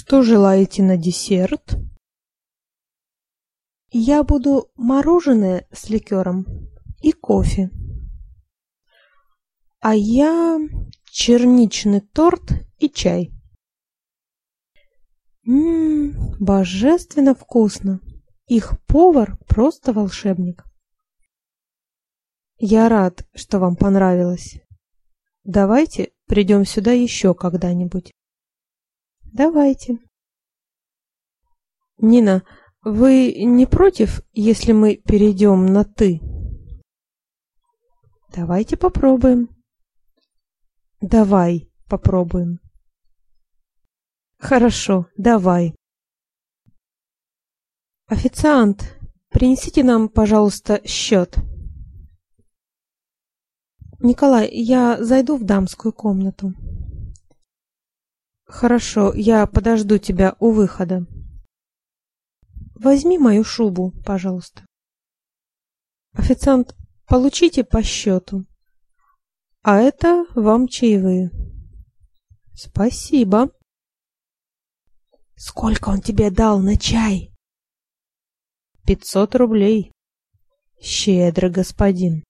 Что желаете на десерт? Я буду мороженое с ликером и кофе. А я черничный торт и чай. Ммм, божественно вкусно. Их повар просто волшебник. Я рад, что вам понравилось. Давайте придем сюда еще когда-нибудь. Давайте. Нина, вы не против, если мы перейдем на ты? Давайте попробуем. Давай попробуем. Хорошо, давай. Официант, принесите нам, пожалуйста, счет. Николай, я зайду в дамскую комнату. Хорошо, я подожду тебя у выхода. Возьми мою шубу, пожалуйста. Официант, получите по счету. А это вам чаевые. Спасибо. Сколько он тебе дал на чай? Пятьсот рублей. Щедро, господин.